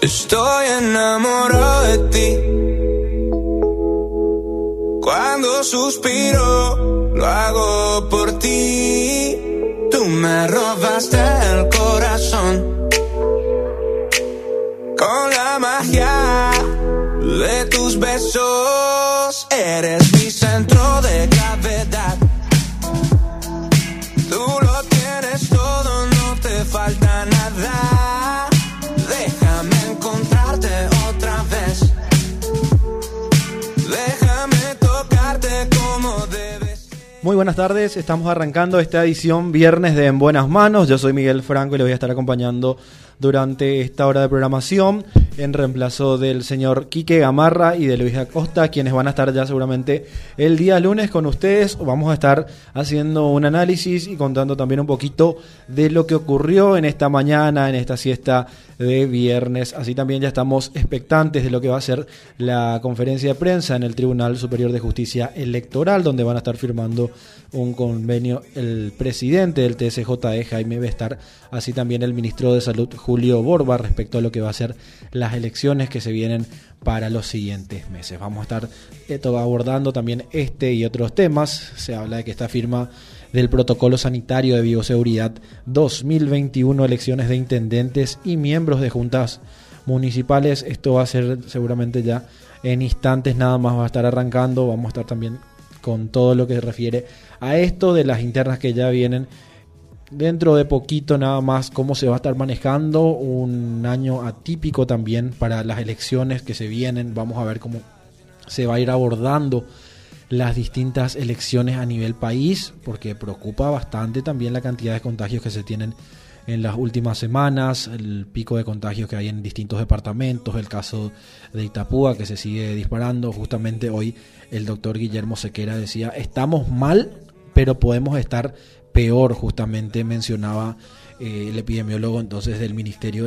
Estoy enamorado de ti. Cuando suspiro, lo hago por ti. Tú me robaste el corazón. Con la magia de tus besos, eres mi centro de gravedad. Tú lo tienes todo, no te falta Muy buenas tardes, estamos arrancando esta edición viernes de En Buenas Manos. Yo soy Miguel Franco y le voy a estar acompañando durante esta hora de programación en reemplazo del señor Quique Gamarra y de Luis Acosta, quienes van a estar ya seguramente el día lunes con ustedes. Vamos a estar haciendo un análisis y contando también un poquito de lo que ocurrió en esta mañana, en esta siesta de viernes. Así también ya estamos expectantes de lo que va a ser la conferencia de prensa en el Tribunal Superior de Justicia Electoral, donde van a estar firmando un convenio el presidente del TSJE, Jaime Bestar, así también el ministro de Salud, Julio Borba, respecto a lo que va a ser las elecciones que se vienen para los siguientes meses. Vamos a estar abordando también este y otros temas. Se habla de que esta firma del protocolo sanitario de bioseguridad 2021, elecciones de intendentes y miembros de juntas municipales. Esto va a ser seguramente ya en instantes, nada más va a estar arrancando. Vamos a estar también con todo lo que se refiere a esto de las internas que ya vienen dentro de poquito nada más cómo se va a estar manejando un año atípico también para las elecciones que se vienen vamos a ver cómo se va a ir abordando las distintas elecciones a nivel país porque preocupa bastante también la cantidad de contagios que se tienen en las últimas semanas, el pico de contagios que hay en distintos departamentos, el caso de Itapúa que se sigue disparando. Justamente hoy el doctor Guillermo Sequera decía, estamos mal, pero podemos estar peor, justamente mencionaba eh, el epidemiólogo entonces del Ministerio de